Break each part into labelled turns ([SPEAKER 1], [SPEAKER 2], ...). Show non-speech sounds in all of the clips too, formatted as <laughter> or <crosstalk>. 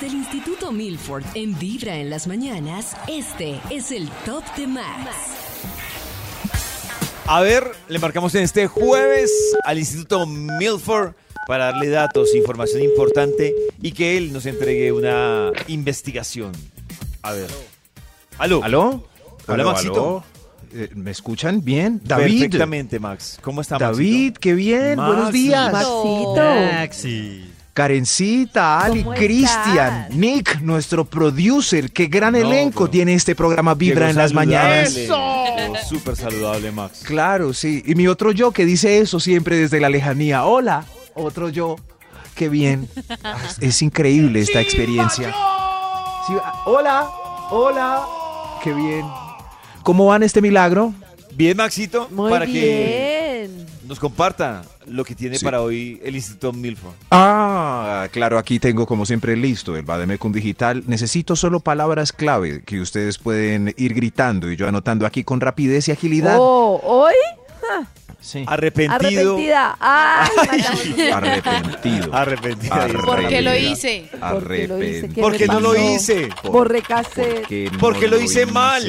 [SPEAKER 1] Desde el Instituto Milford en Vibra en las mañanas, este es el Top de Max.
[SPEAKER 2] A ver, le marcamos en este jueves al Instituto Milford para darle datos, información importante y que él nos entregue una investigación. A ver. ¿Aló?
[SPEAKER 3] ¿Aló?
[SPEAKER 2] Hola,
[SPEAKER 3] ¿Aló,
[SPEAKER 2] Maxito.
[SPEAKER 3] aló? Eh, ¿Me escuchan bien? David.
[SPEAKER 2] Perfectamente, Max. ¿Cómo está,
[SPEAKER 3] David, qué bien.
[SPEAKER 2] Maxi.
[SPEAKER 3] Buenos días.
[SPEAKER 4] Maxito.
[SPEAKER 5] Maxi.
[SPEAKER 3] Karencita, Ali,
[SPEAKER 4] ¿Cómo
[SPEAKER 3] Cristian? Nick, nuestro producer. Qué gran
[SPEAKER 2] No,
[SPEAKER 3] elenco tiene este programa Vibra en las mañanas.
[SPEAKER 2] Súper saludable, Max.
[SPEAKER 3] Claro, sí. Y mi otro yo que dice eso siempre desde la lejanía. Hola, otro yo. Qué bien. <laughs> Es increíble esta experiencia. Sí, ah, hola, hola. Qué bien. ¿Cómo van este milagro?
[SPEAKER 2] Bien, Maxito,
[SPEAKER 4] Muy
[SPEAKER 2] para que
[SPEAKER 4] bien.
[SPEAKER 2] Nos comparta lo que tiene
[SPEAKER 3] Sí.
[SPEAKER 2] para hoy el Instituto Milford.
[SPEAKER 3] Ah, claro, aquí tengo como siempre listo el Bademecum Digital. Necesito solo palabras clave que ustedes pueden ir gritando y yo anotando aquí con rapidez y agilidad.
[SPEAKER 4] Oh, ¿Hoy?
[SPEAKER 3] Sí.
[SPEAKER 2] Arrepentido.
[SPEAKER 4] Arrepentida. Ay, matamos- <laughs>
[SPEAKER 3] Arrepentido.
[SPEAKER 2] Arrepentido.
[SPEAKER 6] ¿Por qué lo
[SPEAKER 3] Arrepentido.
[SPEAKER 6] hice?
[SPEAKER 4] ¿Por qué lo hice? ¿Qué
[SPEAKER 2] ¿Por qué no lo hice?
[SPEAKER 4] Borré cassette.
[SPEAKER 3] Porque no
[SPEAKER 2] Porque lo hice mal.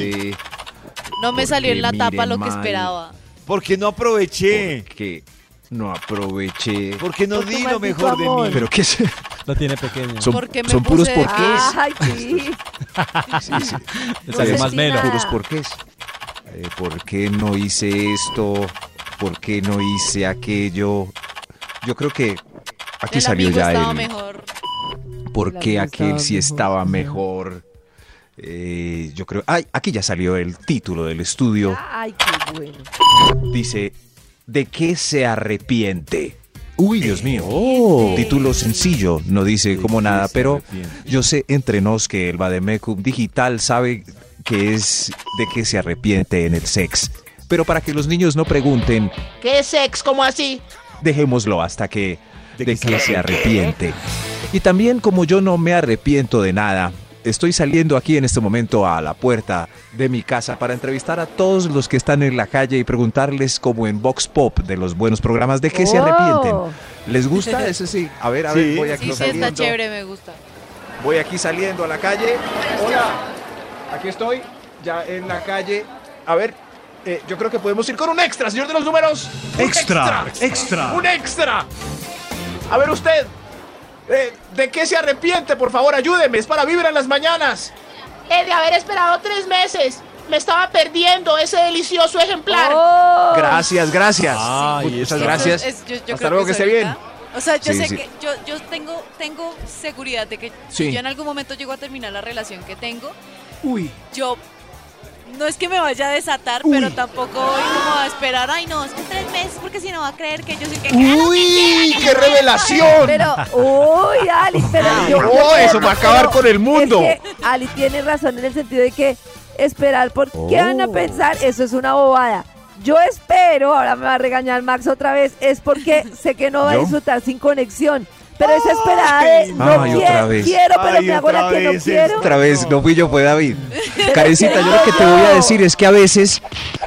[SPEAKER 6] No me salió en la tapa lo que
[SPEAKER 3] mal.
[SPEAKER 6] esperaba.
[SPEAKER 2] Porque no aproveché.
[SPEAKER 3] Porque no aproveché.
[SPEAKER 2] Porque no di lo mejor de
[SPEAKER 4] amor.
[SPEAKER 2] mí.
[SPEAKER 3] Pero qué es-
[SPEAKER 5] Lo tiene pequeño.
[SPEAKER 3] son,
[SPEAKER 6] Porque me
[SPEAKER 3] son puros porqués.
[SPEAKER 4] Ay, sí. <laughs>
[SPEAKER 3] Sí, sí.
[SPEAKER 5] Le
[SPEAKER 4] no
[SPEAKER 5] salió más melo.
[SPEAKER 3] puros porqués. Eh, ¿Por qué no hice esto? ¿Por qué no hice aquello? Yo creo que aquí
[SPEAKER 6] El
[SPEAKER 3] salió
[SPEAKER 6] amigo
[SPEAKER 3] ya
[SPEAKER 6] estaba
[SPEAKER 3] el
[SPEAKER 6] mejor.
[SPEAKER 3] por
[SPEAKER 4] El amigo
[SPEAKER 3] aquel
[SPEAKER 4] estaba
[SPEAKER 3] sí
[SPEAKER 4] mejor,
[SPEAKER 3] estaba
[SPEAKER 4] sí.
[SPEAKER 3] mejor. Eh, yo creo, ay, aquí ya salió el título del estudio.
[SPEAKER 4] Ay, qué bueno.
[SPEAKER 3] Dice, ¿de qué se arrepiente? Uy, Dios mío.
[SPEAKER 5] Oh.
[SPEAKER 3] Título sencillo, no dice
[SPEAKER 2] ¿De
[SPEAKER 3] como nada, pero
[SPEAKER 2] arrepiente?
[SPEAKER 3] yo sé entre nos que el Bademecum Digital sabe que es de qué se arrepiente en el sex. Pero para que los niños no pregunten,
[SPEAKER 7] ¿Qué es sex? ¿Cómo así?
[SPEAKER 3] dejémoslo hasta que
[SPEAKER 2] ¿De
[SPEAKER 3] de,
[SPEAKER 2] qué se
[SPEAKER 3] arrepiente. Y también como yo no me arrepiento de nada, estoy saliendo aquí en este momento a la puerta de mi casa para entrevistar a todos los que están en la calle y preguntarles como en Vox Pop de los buenos programas de qué se
[SPEAKER 4] Oh.
[SPEAKER 3] arrepienten. ¿Les gusta? <laughs> Ese sí. A ver, a ver,
[SPEAKER 2] Sí.
[SPEAKER 3] voy aquí
[SPEAKER 6] Sí, sí,
[SPEAKER 3] saliendo.
[SPEAKER 6] está chévere, me gusta.
[SPEAKER 3] Voy aquí saliendo a la calle. Hola, aquí estoy, ya en la calle. A ver, eh, yo creo que podemos ir con un extra, señor de los números.
[SPEAKER 5] Extra, extra.
[SPEAKER 3] Un extra. A ver usted, eh, ¿de qué se arrepiente? Por favor, ayúdeme, es para vivir en las mañanas.
[SPEAKER 7] Eh, de haber esperado tres meses. Me estaba perdiendo ese delicioso ejemplar.
[SPEAKER 4] Oh.
[SPEAKER 3] Gracias, gracias.
[SPEAKER 5] Ay,
[SPEAKER 3] Muchas gracias.
[SPEAKER 6] Es- yo- yo
[SPEAKER 3] Hasta
[SPEAKER 6] creo
[SPEAKER 3] luego, que
[SPEAKER 6] es
[SPEAKER 3] esté bien.
[SPEAKER 6] O sea, yo
[SPEAKER 3] Sí,
[SPEAKER 6] sé
[SPEAKER 3] sí.
[SPEAKER 6] que yo, yo tengo, tengo seguridad de que
[SPEAKER 3] Sí.
[SPEAKER 6] si yo en algún momento llego a terminar la relación que tengo,
[SPEAKER 3] Uy,
[SPEAKER 6] yo no es que me vaya a desatar, pero tampoco voy como a esperar, ay no, es que tres meses, porque si no va a creer que yo soy que
[SPEAKER 3] uy, qué revelación.
[SPEAKER 4] Pero, uy, Ali, pero yo,
[SPEAKER 3] no,
[SPEAKER 4] yo-
[SPEAKER 3] eso va a acabar con el mundo.
[SPEAKER 4] Es que Ali tiene razón en el sentido de que esperar, ¿por qué van a
[SPEAKER 3] Oh.
[SPEAKER 4] pensar? Eso es una bobada. Yo espero, ahora me va a regañar Max otra vez, es porque sé que no va a disfrutar sin conexión. Pero esa esperada de no
[SPEAKER 3] Ay,
[SPEAKER 4] quiero,
[SPEAKER 3] otra vez.
[SPEAKER 4] quiero, pero
[SPEAKER 2] Ay,
[SPEAKER 4] me hago la
[SPEAKER 2] otra
[SPEAKER 4] que no
[SPEAKER 2] vez
[SPEAKER 4] quiero.
[SPEAKER 3] Otra vez, no fui yo, fue David. <laughs> Karencita, yo lo que te voy a decir es que a veces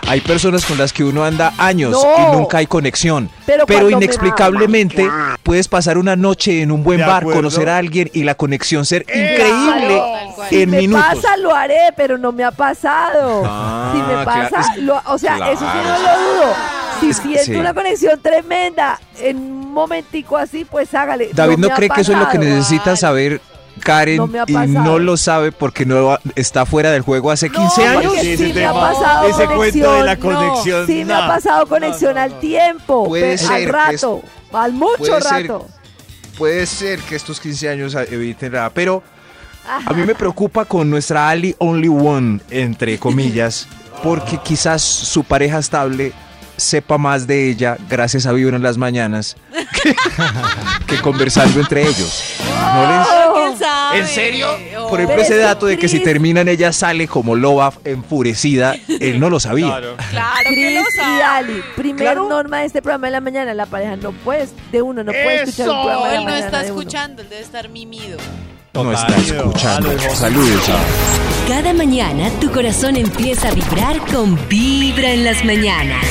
[SPEAKER 3] hay personas con las que uno anda años
[SPEAKER 4] No.
[SPEAKER 3] y nunca hay conexión.
[SPEAKER 4] Pero
[SPEAKER 3] Pero,
[SPEAKER 4] cuando me-
[SPEAKER 3] inexplicablemente puedes pasar una noche en un buen
[SPEAKER 2] De
[SPEAKER 3] bar,
[SPEAKER 2] acuerdo.
[SPEAKER 3] conocer a alguien y la conexión ser increíble
[SPEAKER 6] Tal cual.
[SPEAKER 4] Si
[SPEAKER 3] en
[SPEAKER 4] me
[SPEAKER 3] minutos.
[SPEAKER 4] pasa, lo haré, pero no me ha pasado.
[SPEAKER 3] Ah,
[SPEAKER 4] si me
[SPEAKER 3] claro,
[SPEAKER 4] pasa,
[SPEAKER 3] es-
[SPEAKER 4] lo- o sea, eso sí
[SPEAKER 3] claro.
[SPEAKER 4] no lo dudo. Si
[SPEAKER 3] Es
[SPEAKER 4] siento
[SPEAKER 3] sí.
[SPEAKER 4] una conexión tremenda en momentico así, pues hágale.
[SPEAKER 3] David no, cree que eso es lo que necesita saber Karen
[SPEAKER 4] No
[SPEAKER 3] y no lo sabe porque no está fuera del juego hace 15
[SPEAKER 4] No,
[SPEAKER 3] años.
[SPEAKER 2] Sí,
[SPEAKER 4] me ha pasado
[SPEAKER 2] ese cuento de la
[SPEAKER 4] conexión, no. Sí me ha pasado conexión al tiempo,
[SPEAKER 3] Puede
[SPEAKER 4] pe-
[SPEAKER 3] ser
[SPEAKER 4] al rato, al mucho
[SPEAKER 3] puede ser
[SPEAKER 4] rato.
[SPEAKER 3] Puede ser que estos 15 años eviten la... Pero a mí me preocupa con nuestra Ali Only One, entre comillas, <laughs> porque quizás su pareja estable sepa más de ella gracias a Vibra en las mañanas que, <laughs> que conversando entre ellos. ¿No les-. ¿En serio?
[SPEAKER 6] Obvio.
[SPEAKER 3] por ejemplo, ese dato de que si terminan ella sale como loba enfurecida, él no lo sabía.
[SPEAKER 2] Claro. <laughs>
[SPEAKER 6] Claro que
[SPEAKER 4] Cris
[SPEAKER 6] lo
[SPEAKER 4] y
[SPEAKER 6] sabe.
[SPEAKER 4] Ali, primer
[SPEAKER 3] Claro.
[SPEAKER 4] norma de este programa de la mañana, la pareja no puede, de uno no puede escuchar un programa de la
[SPEAKER 6] Él no
[SPEAKER 4] mañana
[SPEAKER 6] está
[SPEAKER 4] de uno.
[SPEAKER 6] escuchando, él debe estar mimido.
[SPEAKER 3] No está
[SPEAKER 5] Total.
[SPEAKER 3] escuchando. Saludos.
[SPEAKER 1] Cada mañana tu corazón empieza a vibrar con Vibra en las mañanas.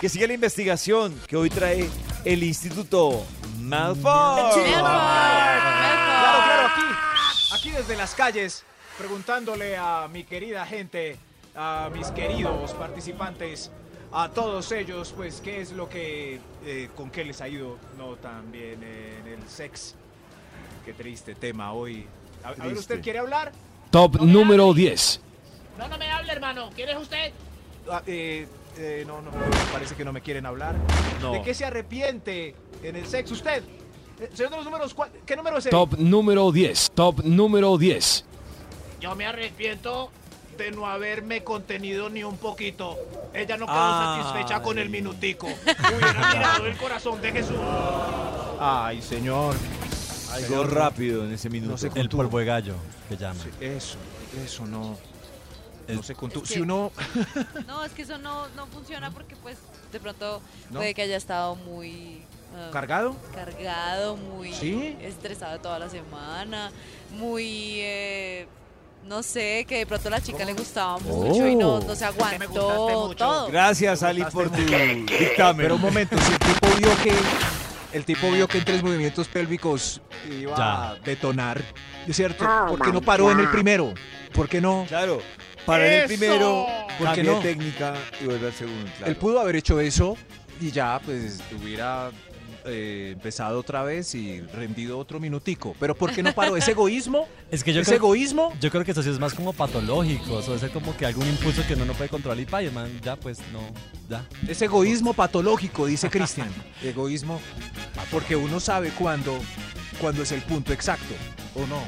[SPEAKER 2] Que siga la investigación que hoy trae el Instituto Malfoy.
[SPEAKER 5] Claro, claro, aquí, aquí desde las calles, preguntándole a mi querida gente, a mis queridos participantes, a todos ellos, pues, qué es lo que, eh, con qué les ha ido, no tan bien en el sex. Qué triste tema hoy. A, a ver. ¿usted quiere hablar?
[SPEAKER 8] Top número 10.
[SPEAKER 7] No, no me hable, hermano. ¿Quién es usted?
[SPEAKER 5] Ah, eh, eh, no, no, parece que no me quieren hablar.
[SPEAKER 2] No.
[SPEAKER 5] ¿De qué se arrepiente en el sexo usted? Eh, señor de los números, ¿cuál- ¿qué número es el?
[SPEAKER 8] Top número 10. Top número 10.
[SPEAKER 7] Yo me arrepiento
[SPEAKER 5] de no haberme contenido ni un poquito. Ella no quedó
[SPEAKER 2] Ay.
[SPEAKER 5] satisfecha con el minutico. <laughs> Hubiera mirado el corazón de Jesús. Ay, señor. Ay,
[SPEAKER 2] Algo rápido en ese minuto.
[SPEAKER 5] No sé
[SPEAKER 9] El polvo de gallo, que llaman.
[SPEAKER 5] Sí, eso, eso no. No se contuvo.
[SPEAKER 6] Es
[SPEAKER 5] Si
[SPEAKER 6] que-
[SPEAKER 5] uno. <laughs>
[SPEAKER 6] No, es que eso no, no funciona porque pues de pronto
[SPEAKER 5] ¿No?
[SPEAKER 6] puede que haya estado muy ah,
[SPEAKER 5] ¿Cargado?
[SPEAKER 6] cargado, muy
[SPEAKER 5] ¿Sí?
[SPEAKER 6] estresado toda la semana, muy eh, no sé, que de pronto a la chica le gustaba mucho y no, no se
[SPEAKER 7] gustaste
[SPEAKER 6] aguantó todo.
[SPEAKER 2] Gracias, Ali, por tu dictamen.
[SPEAKER 3] Pero un momento, si el tipo vio que el tipo vio que en tres movimientos pélvicos iba
[SPEAKER 9] Ya.
[SPEAKER 3] a detonar, ¿es cierto? ¿Por qué no paró en el primero? ¿Por qué no?
[SPEAKER 2] Claro, para el
[SPEAKER 7] ¡Eso!
[SPEAKER 2] primero,
[SPEAKER 3] ¿Por qué
[SPEAKER 2] cambia
[SPEAKER 3] no?
[SPEAKER 2] técnica y vuelve al segundo. claro.
[SPEAKER 3] Él pudo haber hecho eso y ya, pues, hubiera eh, empezado otra vez y rendido otro minutico. Pero ¿por qué no paró? ¿Es <laughs> egoísmo?
[SPEAKER 9] Es que yo
[SPEAKER 3] ¿Es
[SPEAKER 9] creo,
[SPEAKER 3] egoísmo?
[SPEAKER 9] yo creo que eso sí es más como patológico. Eso es como que algún impulso que uno no puede controlar y pa, y el man ya pues no, ya.
[SPEAKER 3] Es egoísmo patológico, dice Cristian. <laughs> egoísmo, porque uno sabe cuándo, cuándo es el punto exacto, ¿o no?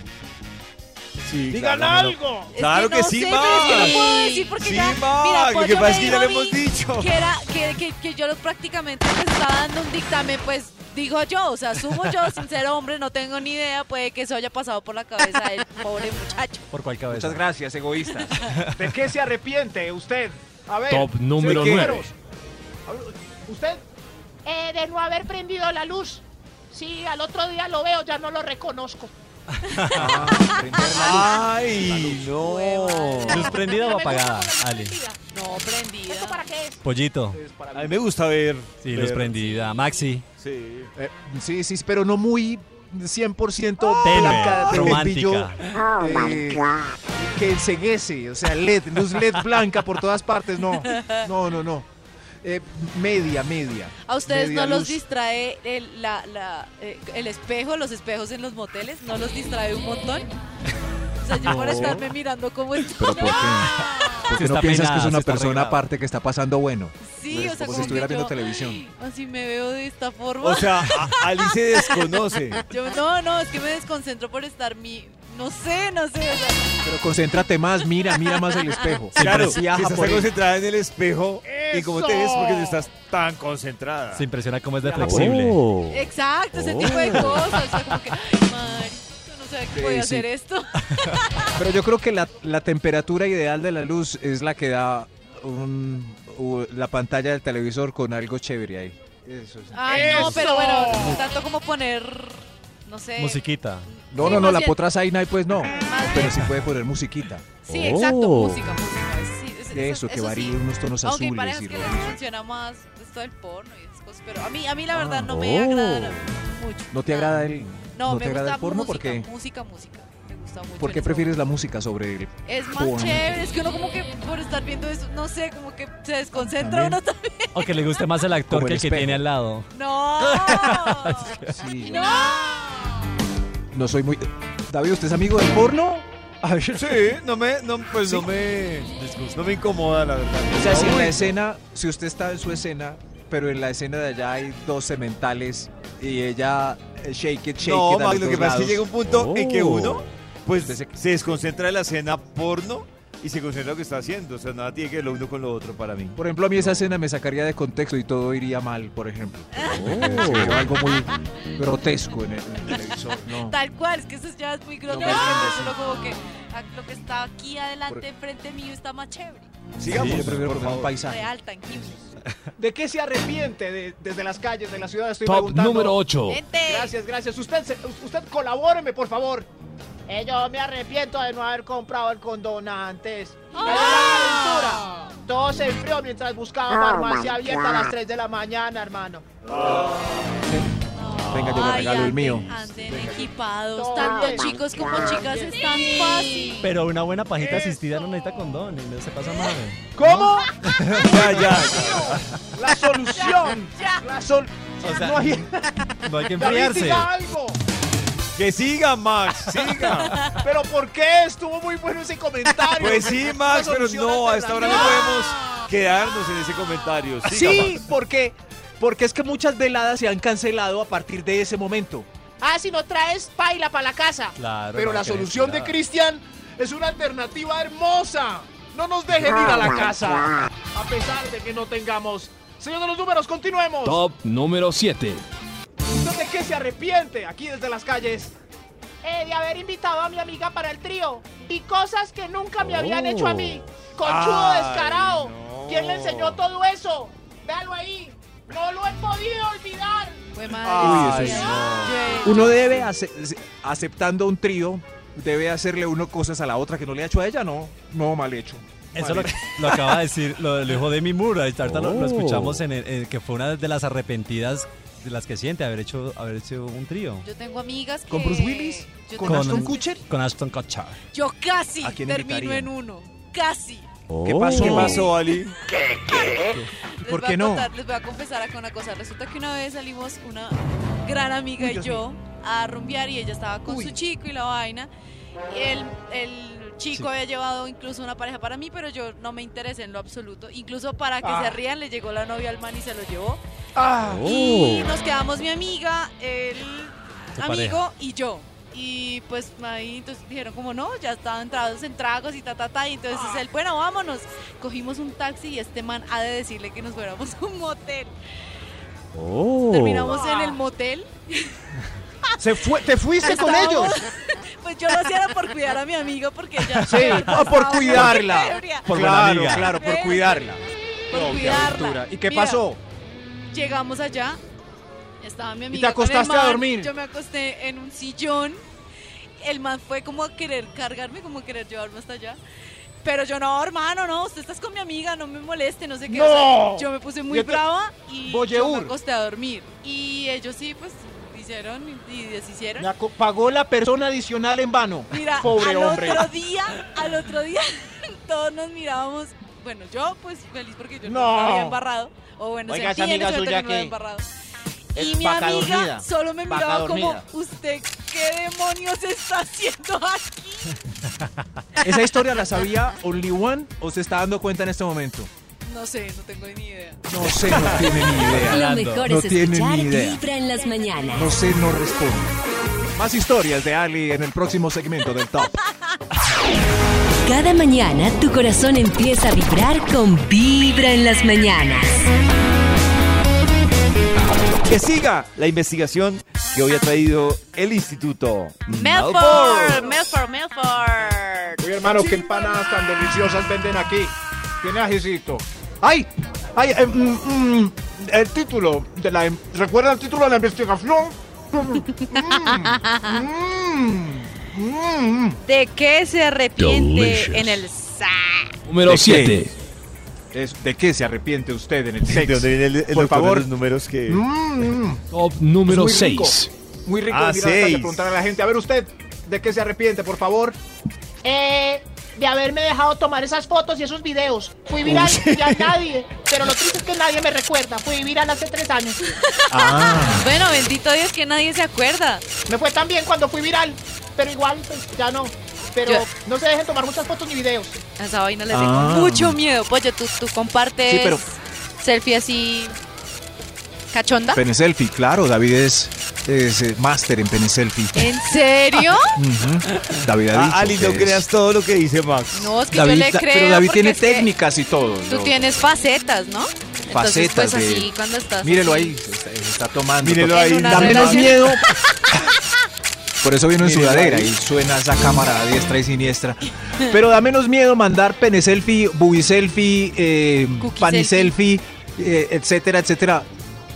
[SPEAKER 2] Sí,
[SPEAKER 7] ¡Digan
[SPEAKER 2] claro.
[SPEAKER 7] algo!
[SPEAKER 6] Es
[SPEAKER 2] Claro que
[SPEAKER 6] no
[SPEAKER 2] sí,
[SPEAKER 6] sé, pero es que no
[SPEAKER 2] Max.
[SPEAKER 6] puedo decir porque
[SPEAKER 2] Sí,
[SPEAKER 6] ya,
[SPEAKER 2] Max,
[SPEAKER 6] mira,
[SPEAKER 2] lo que
[SPEAKER 6] Pollo
[SPEAKER 2] pasa
[SPEAKER 6] me
[SPEAKER 2] es que ya le hemos dicho.
[SPEAKER 6] Que, era, que, que, que yo prácticamente pues, estaba dando un dictamen, pues digo yo, o sea, asumo yo, sin ser hombre, no tengo ni idea, puede que eso haya pasado por la cabeza del pobre muchacho.
[SPEAKER 9] ¿Por cuál cabeza?
[SPEAKER 5] Muchas gracias, egoístas. ¿De qué se arrepiente usted? A ver.
[SPEAKER 8] Top número
[SPEAKER 5] ¿de qué?
[SPEAKER 8] 9.
[SPEAKER 5] A ver, ¿Usted?
[SPEAKER 7] Eh, de no haber prendido la luz. Sí, al otro día lo veo, ya no lo reconozco.
[SPEAKER 2] Ay, no.
[SPEAKER 9] ¿Luz prendida o apagada,
[SPEAKER 7] prendida.
[SPEAKER 6] No, prendida.
[SPEAKER 7] ¿Eso para qué es?
[SPEAKER 9] Pollito.
[SPEAKER 2] A mí me gusta ver.
[SPEAKER 9] Sí,
[SPEAKER 2] ver-
[SPEAKER 9] luz prendida. Maxi.
[SPEAKER 2] Sí.
[SPEAKER 3] Eh, sí, sí, pero no muy 100%
[SPEAKER 9] Tenue,
[SPEAKER 3] blanca de
[SPEAKER 9] romántica.
[SPEAKER 3] eh, que enseguece, o sea, LED, luz LED blanca por todas partes, no, no, no, no. Eh, media, media.
[SPEAKER 6] ¿A ustedes
[SPEAKER 3] media
[SPEAKER 6] no los
[SPEAKER 3] luz.
[SPEAKER 6] distrae el, la, la, eh, el espejo, los espejos en los moteles? ¿No los distrae un montón? O sea, yo por
[SPEAKER 3] No.
[SPEAKER 6] estarme mirando cómo está.
[SPEAKER 3] ¿Pero por qué? ¿Por
[SPEAKER 9] Sí
[SPEAKER 3] qué no
[SPEAKER 9] está
[SPEAKER 3] piensas que es una
[SPEAKER 9] sí está
[SPEAKER 3] persona
[SPEAKER 9] arreglada.
[SPEAKER 3] aparte que está pasando bueno?
[SPEAKER 6] Sí, o sea,
[SPEAKER 3] como si
[SPEAKER 6] como
[SPEAKER 3] estuviera
[SPEAKER 6] que
[SPEAKER 3] viendo
[SPEAKER 6] yo,
[SPEAKER 3] televisión.
[SPEAKER 6] Así me veo de esta forma.
[SPEAKER 2] O sea, a- Ali se desconoce. <laughs>
[SPEAKER 6] Yo, no, no, es que me desconcentro por estar mi... No sé, no sé. O sea,
[SPEAKER 3] Pero concéntrate más, mira, mira más el espejo.
[SPEAKER 2] Claro,
[SPEAKER 3] Si
[SPEAKER 2] si
[SPEAKER 3] por
[SPEAKER 2] tan
[SPEAKER 3] él.
[SPEAKER 2] concentrada en el espejo y como te ves porque estás tan concentrada.
[SPEAKER 9] Se impresiona cómo es de flexible.
[SPEAKER 6] exacto, ese tipo de cosas. O sea, como que, ay, Marito, no sabía que
[SPEAKER 3] Sí,
[SPEAKER 6] podía
[SPEAKER 3] sí.
[SPEAKER 6] hacer esto. <laughs>
[SPEAKER 3] Pero yo creo que la, la temperatura ideal de la luz es la que da un- u- la pantalla del televisor con algo chévere ahí. Eso es.
[SPEAKER 6] Ay, no, pero bueno, tanto como poner, no sé.
[SPEAKER 9] Musiquita.
[SPEAKER 3] No,
[SPEAKER 6] Sí,
[SPEAKER 3] no, no,
[SPEAKER 6] más
[SPEAKER 3] la
[SPEAKER 6] bien-
[SPEAKER 3] potra Zaina pues no.
[SPEAKER 6] Más
[SPEAKER 3] Pero sí puede poner musiquita.
[SPEAKER 6] Sí, exacto,
[SPEAKER 9] Oh.
[SPEAKER 6] música, música. Es-
[SPEAKER 3] Eso,
[SPEAKER 6] eso
[SPEAKER 3] que
[SPEAKER 6] sí.
[SPEAKER 3] varíe unos tonos
[SPEAKER 6] Aunque
[SPEAKER 3] azules
[SPEAKER 6] parejas
[SPEAKER 3] y
[SPEAKER 6] que les funciona más esto del porno y esas cosas, pero a mí, a mí la verdad
[SPEAKER 3] Ah.
[SPEAKER 6] no me
[SPEAKER 9] Oh.
[SPEAKER 6] agrada mucho.
[SPEAKER 3] ¿No te
[SPEAKER 6] nada.
[SPEAKER 3] agrada el,
[SPEAKER 6] No,
[SPEAKER 3] no
[SPEAKER 6] me
[SPEAKER 3] te agrada el porno?
[SPEAKER 6] música,
[SPEAKER 3] ¿Por qué?
[SPEAKER 6] música, música. Me gusta mucho.
[SPEAKER 3] ¿Por qué prefieres la música sobre el
[SPEAKER 6] Es más
[SPEAKER 3] porno?
[SPEAKER 6] chévere, es que uno como que por estar viendo eso, no sé, como que se desconcentra
[SPEAKER 3] También.
[SPEAKER 6] uno también.
[SPEAKER 9] O que le guste más el actor
[SPEAKER 3] Como
[SPEAKER 9] que
[SPEAKER 3] el
[SPEAKER 9] el que tiene al lado.
[SPEAKER 6] No. <laughs>
[SPEAKER 3] Sí,
[SPEAKER 6] no.
[SPEAKER 3] no soy muy... David, ¿usted es amigo del porno?
[SPEAKER 2] Sí, no me, no, pues no me, no me incomoda la verdad.
[SPEAKER 3] O sea, si en la escena, si usted está en su escena, pero en la escena de allá hay dos sementales y ella eh, shake it, shake
[SPEAKER 2] No,
[SPEAKER 3] it. los
[SPEAKER 2] lo que pasa es que llega un punto en que
[SPEAKER 9] Oh.
[SPEAKER 2] uno, pues,
[SPEAKER 3] se-
[SPEAKER 2] se desconcentra de la escena porno y se concentra en lo que está haciendo. O sea, nada tiene que ver lo uno con lo otro para mí.
[SPEAKER 3] Por ejemplo, a mí esa escena me sacaría de contexto y todo iría mal, por ejemplo. <laughs> Se vio algo muy grotesco en el, en el televisor. No. <laughs>
[SPEAKER 6] Tal cual, es que eso ya es muy grotesco. Solo como que ah, lo que está aquí adelante, frente mío, está más chévere.
[SPEAKER 2] Sigamos,
[SPEAKER 3] yo prefiero
[SPEAKER 2] por favor.
[SPEAKER 3] paisaje.
[SPEAKER 6] Real, tangible. <laughs>
[SPEAKER 5] ¿De qué se arrepiente de- desde las calles de la ciudad? Estoy
[SPEAKER 8] Top
[SPEAKER 5] preguntando.
[SPEAKER 8] número 8.
[SPEAKER 6] Gente,
[SPEAKER 5] Gracias, gracias. Usted, usted colabóreme, por favor.
[SPEAKER 7] Eh, yo me arrepiento de no haber comprado el condón antes.
[SPEAKER 6] Ah.
[SPEAKER 7] la. Todo se enfrió mientras buscaba
[SPEAKER 4] Oh,
[SPEAKER 7] farmacia abierta a las
[SPEAKER 4] God.
[SPEAKER 7] 3 de la mañana, hermano.
[SPEAKER 3] Venga, yo le regalo el mío.
[SPEAKER 6] Anden equipados, tanto chicos como chicas, es tan fácil.
[SPEAKER 9] Pero una buena pajita asistida no necesita condón y no se pasa mal.
[SPEAKER 5] ¿Cómo? <laughs>
[SPEAKER 2] Ya, ya.
[SPEAKER 5] La solución. La sol
[SPEAKER 9] O sea,
[SPEAKER 5] no hay,
[SPEAKER 9] no hay que
[SPEAKER 5] David,
[SPEAKER 9] enfriarse.
[SPEAKER 5] diga algo.
[SPEAKER 2] Que siga, Max, siga. <laughs>
[SPEAKER 5] Pero ¿por qué? Estuvo muy bueno ese comentario.
[SPEAKER 2] Pues sí, Max, pero no, a esta hora no podemos quedarnos en ese comentario. Siga,
[SPEAKER 5] Sí,
[SPEAKER 2] Max.
[SPEAKER 5] porque, porque es que muchas veladas se han cancelado a partir de ese momento.
[SPEAKER 7] Ah, si no traes paila para la casa.
[SPEAKER 9] Claro,
[SPEAKER 5] Pero
[SPEAKER 9] no
[SPEAKER 5] la solución de. Cristian es una alternativa hermosa. No nos dejen ir a la casa. A pesar de que no tengamos. Señor de los números, continuemos.
[SPEAKER 8] Top número 7.
[SPEAKER 5] ¿Usted de qué se arrepiente aquí desde las calles?
[SPEAKER 7] Eh, de haber invitado a mi amiga para el trío. Y cosas que nunca me habían
[SPEAKER 3] Oh.
[SPEAKER 7] hecho a mí. Conchudo
[SPEAKER 2] Ay,
[SPEAKER 7] descarado.
[SPEAKER 2] no.
[SPEAKER 7] ¿Quién le enseñó todo eso? Véalo ahí. No lo he podido olvidar.
[SPEAKER 6] Fue
[SPEAKER 3] Uy,
[SPEAKER 6] madre.
[SPEAKER 3] eso es-
[SPEAKER 6] Yo-
[SPEAKER 3] Uno debe, ace- aceptando un trío, debe hacerle uno cosas a la otra que no le ha hecho a ella, no. No, mal hecho.
[SPEAKER 9] Eso
[SPEAKER 3] Mal
[SPEAKER 9] lo,
[SPEAKER 3] hecho.
[SPEAKER 9] lo acaba de decir, lo, lo dijo Demi Moore. Ahorita lo, lo
[SPEAKER 3] Oh.
[SPEAKER 9] escuchamos en, el- en que fue una de las arrepentidas de las que siente haber hecho, haber hecho un trío.
[SPEAKER 6] Yo tengo amigas que...
[SPEAKER 3] ¿Con Bruce Willis?
[SPEAKER 6] Yo,
[SPEAKER 3] ¿Con
[SPEAKER 6] tengo-
[SPEAKER 3] Ashton Kutcher?
[SPEAKER 9] Con Ashton Kutcher.
[SPEAKER 6] yo casi
[SPEAKER 3] ¿A quién
[SPEAKER 6] termino
[SPEAKER 3] invitarían?
[SPEAKER 6] en uno. Casi.
[SPEAKER 3] ¿Qué pasó?
[SPEAKER 2] ¿Qué pasó, Ali?
[SPEAKER 6] Les
[SPEAKER 3] ¿Por
[SPEAKER 6] voy
[SPEAKER 3] qué
[SPEAKER 6] a
[SPEAKER 3] no?
[SPEAKER 6] contar- les voy a confesar acá una cosa. Resulta que una vez salimos una gran amiga
[SPEAKER 3] Uy,
[SPEAKER 6] y yo a rumbear y ella estaba con
[SPEAKER 3] Uy.
[SPEAKER 6] su chico y la vaina. El, el chico había llevado incluso una pareja para mí, pero yo no me interesé en lo absoluto. Incluso para que
[SPEAKER 5] Ah.
[SPEAKER 6] se rían, le llegó la novia al man y se lo llevó.
[SPEAKER 5] Ah,
[SPEAKER 6] Y nos quedamos mi amiga, el amigo
[SPEAKER 9] pareja.
[SPEAKER 6] y yo. Y pues ahí entonces dijeron como no, ya estaban entrados en tragos y ta ta ta. Y entonces él, bueno, vámonos. Cogimos un taxi y este man ha de decirle que nos fuéramos a un motel. Terminamos en el motel.
[SPEAKER 5] se fue, ¿Te fuiste con ellos? <laughs>
[SPEAKER 6] Pues yo lo hacía era por cuidar a mi amiga porque ella
[SPEAKER 5] Sí,
[SPEAKER 6] ya
[SPEAKER 5] ah, por
[SPEAKER 6] estaba muy
[SPEAKER 5] cuidarla.
[SPEAKER 9] Por
[SPEAKER 5] claro,
[SPEAKER 9] amiga.
[SPEAKER 5] claro, por cuidarla.
[SPEAKER 6] Por
[SPEAKER 5] No,
[SPEAKER 6] cuidarla.
[SPEAKER 5] ¿Y qué
[SPEAKER 6] Mira,
[SPEAKER 5] pasó?
[SPEAKER 6] Llegamos allá, estaba mi
[SPEAKER 5] te
[SPEAKER 6] amiga. con el
[SPEAKER 5] acostaste a dormir?
[SPEAKER 6] Yo me acosté en un sillón. El man fue como a querer cargarme, como a querer llevarme hasta allá. Pero yo no, hermano, no, usted estás con mi amiga, no me moleste, no sé qué.
[SPEAKER 5] ¡No!
[SPEAKER 6] O sea, yo me puse
[SPEAKER 5] Y
[SPEAKER 6] muy brava y yo me acosté a dormir. Y ellos sí, pues, hicieron y deshicieron.
[SPEAKER 5] Pagó la persona adicional en vano.
[SPEAKER 6] Mira,
[SPEAKER 5] Pobre
[SPEAKER 6] al
[SPEAKER 5] hombre.
[SPEAKER 6] otro día, al otro día, <laughs> todos nos mirábamos. Bueno, yo pues feliz porque yo no,
[SPEAKER 5] No.
[SPEAKER 6] había embarrado. O bueno,
[SPEAKER 7] Oiga,
[SPEAKER 6] sentí
[SPEAKER 7] esa amiga suya
[SPEAKER 6] que me había embarrado. Y mi amiga
[SPEAKER 7] dormida,
[SPEAKER 6] solo me miraba como. ¿usted qué demonios está haciendo aquí? <laughs>
[SPEAKER 3] ¿Esa historia la sabía Only One o se está dando cuenta en este momento?
[SPEAKER 6] No sé, no tengo ni idea.
[SPEAKER 3] No sé, no tiene ni idea.
[SPEAKER 1] Lo mejor
[SPEAKER 3] No
[SPEAKER 1] es
[SPEAKER 3] tiene
[SPEAKER 1] escuchar
[SPEAKER 3] ni idea.
[SPEAKER 1] Vibra en las mañanas.
[SPEAKER 3] No sé, no responde. Más historias de Ali en el próximo segmento del Top.
[SPEAKER 1] Cada mañana tu corazón empieza a vibrar con Vibra en las mañanas.
[SPEAKER 2] Que siga la investigación que hoy ha traído el Instituto
[SPEAKER 6] Melford, Melford, Melford.
[SPEAKER 5] Oye, hermano, qué empanadas tan deliciosas venden aquí. Tiene ajicito. ¡Ay! ¡Ay! eh, mm, mm, el título de la... em- ¿Recuerda el título de la investigación? Mm, mm, mm.
[SPEAKER 6] ¿De qué se arrepiente
[SPEAKER 8] Delicious.
[SPEAKER 6] en el sa?
[SPEAKER 8] Número
[SPEAKER 3] ¿De qué?
[SPEAKER 8] 7.
[SPEAKER 5] Es- ¿De qué se arrepiente usted en el
[SPEAKER 2] ¿De
[SPEAKER 5] sexo? Por favor.
[SPEAKER 2] los números que...
[SPEAKER 5] Mm.
[SPEAKER 8] Top número
[SPEAKER 5] Es muy rico.
[SPEAKER 8] 6.
[SPEAKER 5] Muy rico
[SPEAKER 2] Ah,
[SPEAKER 5] a preguntar a la gente. A ver usted, ¿de qué se arrepiente, por favor?
[SPEAKER 7] Eh, de haberme dejado tomar esas fotos y esos videos. Fui viral, ya nadie. Pero lo triste es que nadie me recuerda. Fui viral hace tres años.
[SPEAKER 6] Bueno, bendito Dios que nadie se acuerda.
[SPEAKER 7] Me fue tan bien cuando fui viral. Pero igual, pues ya no. Pero
[SPEAKER 6] Yo-
[SPEAKER 7] no se dejen tomar muchas fotos ni videos.
[SPEAKER 6] A esa vaina le tengo
[SPEAKER 3] Ah.
[SPEAKER 6] mucho miedo. Pollo, tú, tú compartes
[SPEAKER 5] Sí, pero-
[SPEAKER 6] selfie así ¿Cachonda?
[SPEAKER 3] Pene selfie, claro, David es, es, eh, máster en pene selfie.
[SPEAKER 6] ¿En serio? <laughs>
[SPEAKER 3] Ujú. David ha dicho
[SPEAKER 2] Ah, Ali,
[SPEAKER 3] que
[SPEAKER 2] no
[SPEAKER 3] es-
[SPEAKER 2] creas todo lo que dice Max.
[SPEAKER 6] No, es que
[SPEAKER 3] David,
[SPEAKER 6] yo le creo.
[SPEAKER 3] pero David tiene técnicas y todo.
[SPEAKER 6] Tú
[SPEAKER 3] yo-
[SPEAKER 6] tienes facetas, ¿no? Entonces,
[SPEAKER 3] facetas
[SPEAKER 6] pues
[SPEAKER 3] de-
[SPEAKER 6] así, cuando estás.
[SPEAKER 3] Mírelo
[SPEAKER 6] así-
[SPEAKER 3] ahí, se está, se está tomando.
[SPEAKER 2] Mírelo ahí.
[SPEAKER 6] En una
[SPEAKER 3] Da menos miedo. <laughs> Por eso vino en sudadera
[SPEAKER 2] ahí.
[SPEAKER 3] y suena esa cámara a diestra y siniestra. Pero da menos miedo mandar pene selfie, bubi selfie, eh, pani selfie, eh, etcétera, etcétera.